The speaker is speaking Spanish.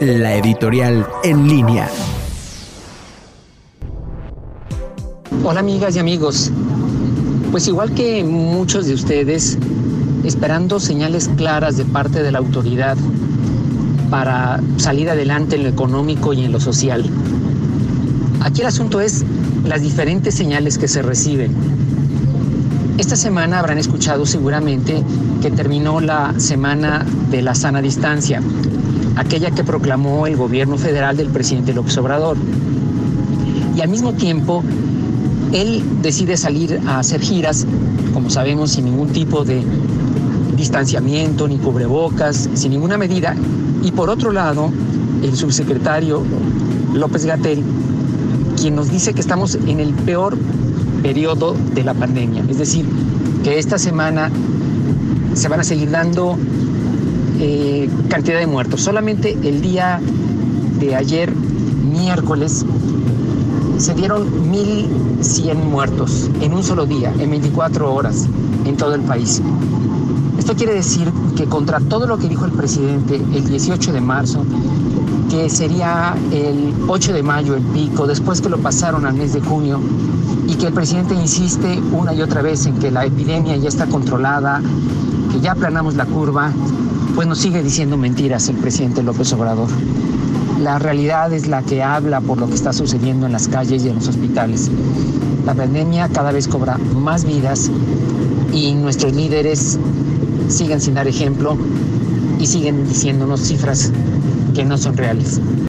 la editorial en línea. Hola amigas y amigos. Pues igual que muchos de ustedes, esperando señales claras de parte de la autoridad para salir adelante en lo económico y en lo social. Aquí el asunto es las diferentes señales que se reciben. Esta semana habrán escuchado seguramente que terminó la semana de la sana distancia, aquella que proclamó el gobierno federal del presidente López Obrador. Y al mismo tiempo, él decide salir a hacer giras, como sabemos, sin ningún tipo de distanciamiento, ni cubrebocas, sin ninguna medida. Y por otro lado, el subsecretario López Gatel, quien nos dice que estamos en el peor periodo de la pandemia. Es decir, que esta semana se van a seguir dando eh, cantidad de muertos. Solamente el día de ayer, miércoles, se dieron 1.100 muertos en un solo día, en 24 horas, en todo el país. Esto quiere decir que contra todo lo que dijo el presidente el 18 de marzo, que sería el 8 de mayo el pico, después que lo pasaron al mes de junio, y que el presidente insiste una y otra vez en que la epidemia ya está controlada, que ya aplanamos la curva, pues nos sigue diciendo mentiras el presidente López Obrador. La realidad es la que habla por lo que está sucediendo en las calles y en los hospitales. La pandemia cada vez cobra más vidas y nuestros líderes siguen sin dar ejemplo y siguen diciéndonos cifras que no son reales.